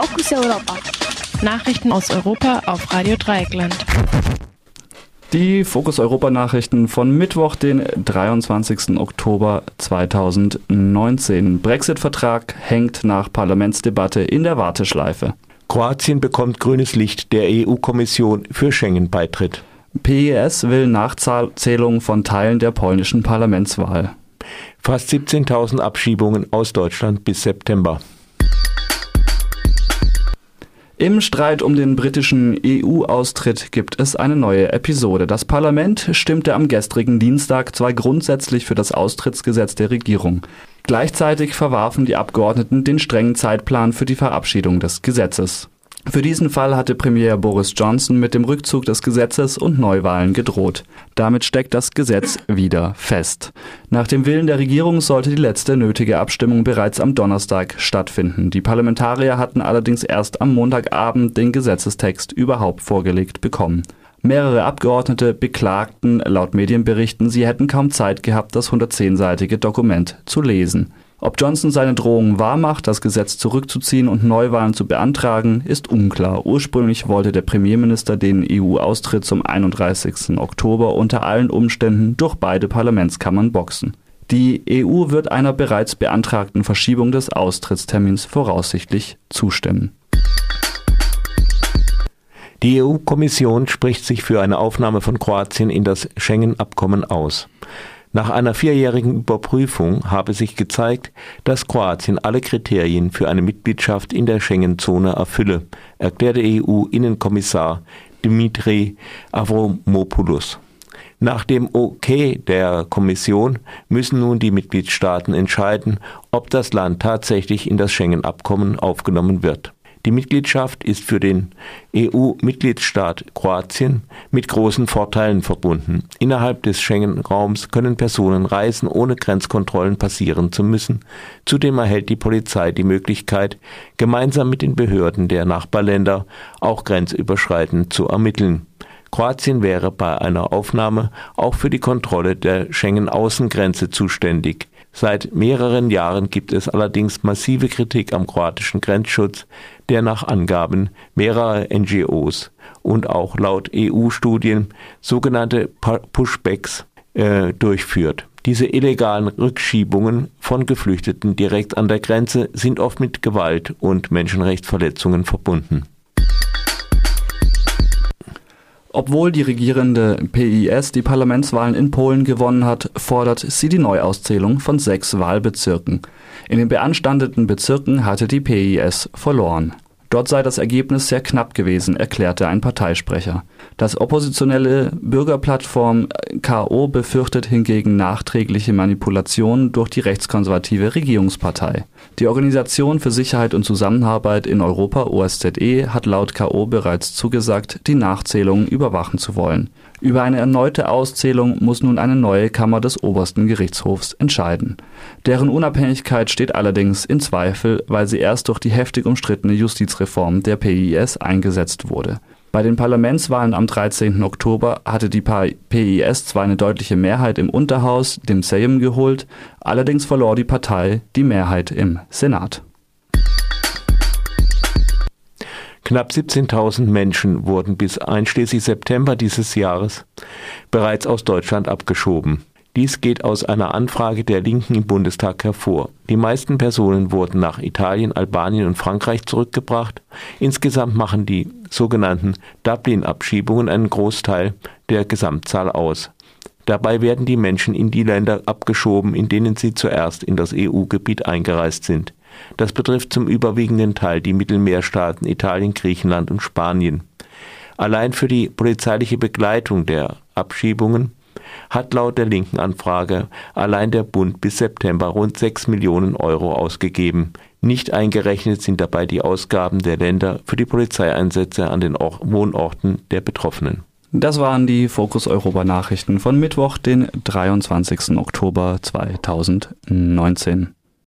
Fokus Europa. Nachrichten aus Europa auf Radio Dreieckland. Die Fokus Europa Nachrichten von Mittwoch, den 23. Oktober 2019. Brexit-Vertrag hängt nach Parlamentsdebatte in der Warteschleife. Kroatien bekommt grünes Licht der EU-Kommission für Schengen-Beitritt. PES will Nachzählung von Teilen der polnischen Parlamentswahl. Fast 17.000 Abschiebungen aus Deutschland bis September. Im Streit um den britischen EU-Austritt gibt es eine neue Episode. Das Parlament stimmte am gestrigen Dienstag zwar grundsätzlich für das Austrittsgesetz der Regierung. Gleichzeitig verwarfen die Abgeordneten den strengen Zeitplan für die Verabschiedung des Gesetzes. Für diesen Fall hatte Premier Boris Johnson mit dem Rückzug des Gesetzes und Neuwahlen gedroht. Damit steckt das Gesetz wieder fest. Nach dem Willen der Regierung sollte die letzte nötige Abstimmung bereits am Donnerstag stattfinden. Die Parlamentarier hatten allerdings erst am Montagabend den Gesetzestext überhaupt vorgelegt bekommen. Mehrere Abgeordnete beklagten laut Medienberichten, sie hätten kaum Zeit gehabt, das 110-seitige Dokument zu lesen. Ob Johnson seine Drohung wahrmacht, das Gesetz zurückzuziehen und Neuwahlen zu beantragen, ist unklar. Ursprünglich wollte der Premierminister den EU-Austritt zum 31. Oktober unter allen Umständen durch beide Parlamentskammern boxen. Die EU wird einer bereits beantragten Verschiebung des Austrittstermins voraussichtlich zustimmen. Die EU-Kommission spricht sich für eine Aufnahme von Kroatien in das Schengen-Abkommen aus. Nach einer vierjährigen Überprüfung habe sich gezeigt, dass Kroatien alle Kriterien für eine Mitgliedschaft in der Schengen-Zone erfülle, erklärte EU-Innenkommissar Dimitri Avramopoulos. Nach dem Okay der Kommission müssen nun die Mitgliedstaaten entscheiden, ob das Land tatsächlich in das Schengen-Abkommen aufgenommen wird. Die Mitgliedschaft ist für den EU-Mitgliedstaat Kroatien mit großen Vorteilen verbunden. Innerhalb des Schengen-Raums können Personen reisen, ohne Grenzkontrollen passieren zu müssen. Zudem erhält die Polizei die Möglichkeit, gemeinsam mit den Behörden der Nachbarländer auch grenzüberschreitend zu ermitteln. Kroatien wäre bei einer Aufnahme auch für die Kontrolle der Schengen-Außengrenze zuständig. Seit mehreren Jahren gibt es allerdings massive Kritik am kroatischen Grenzschutz, der nach Angaben mehrerer NGOs und auch laut EU-Studien sogenannte Pushbacks äh, durchführt. Diese illegalen Rückschiebungen von Geflüchteten direkt an der Grenze sind oft mit Gewalt und Menschenrechtsverletzungen verbunden. Obwohl die regierende PIS die Parlamentswahlen in Polen gewonnen hat, fordert sie die Neuauszählung von sechs Wahlbezirken. In den beanstandeten Bezirken hatte die PIS verloren. Dort sei das Ergebnis sehr knapp gewesen, erklärte ein Parteisprecher. Das oppositionelle Bürgerplattform KO befürchtet hingegen nachträgliche Manipulationen durch die rechtskonservative Regierungspartei. Die Organisation für Sicherheit und Zusammenarbeit in Europa OSZE hat laut KO bereits zugesagt, die Nachzählung überwachen zu wollen. Über eine erneute Auszählung muss nun eine neue Kammer des obersten Gerichtshofs entscheiden. Deren Unabhängigkeit steht allerdings in Zweifel, weil sie erst durch die heftig umstrittene Justizreform der PIS eingesetzt wurde. Bei den Parlamentswahlen am 13. Oktober hatte die PIS zwar eine deutliche Mehrheit im Unterhaus, dem Sejm, geholt, allerdings verlor die Partei die Mehrheit im Senat. Knapp 17.000 Menschen wurden bis einschließlich September dieses Jahres bereits aus Deutschland abgeschoben. Dies geht aus einer Anfrage der Linken im Bundestag hervor. Die meisten Personen wurden nach Italien, Albanien und Frankreich zurückgebracht. Insgesamt machen die sogenannten Dublin-Abschiebungen einen Großteil der Gesamtzahl aus. Dabei werden die Menschen in die Länder abgeschoben, in denen sie zuerst in das EU-Gebiet eingereist sind. Das betrifft zum überwiegenden Teil die Mittelmeerstaaten Italien, Griechenland und Spanien. Allein für die polizeiliche Begleitung der Abschiebungen hat laut der linken Anfrage allein der Bund bis September rund 6 Millionen Euro ausgegeben. Nicht eingerechnet sind dabei die Ausgaben der Länder für die Polizeieinsätze an den Wohnorten der Betroffenen. Das waren die Fokus Europa Nachrichten von Mittwoch, den 23. Oktober 2019.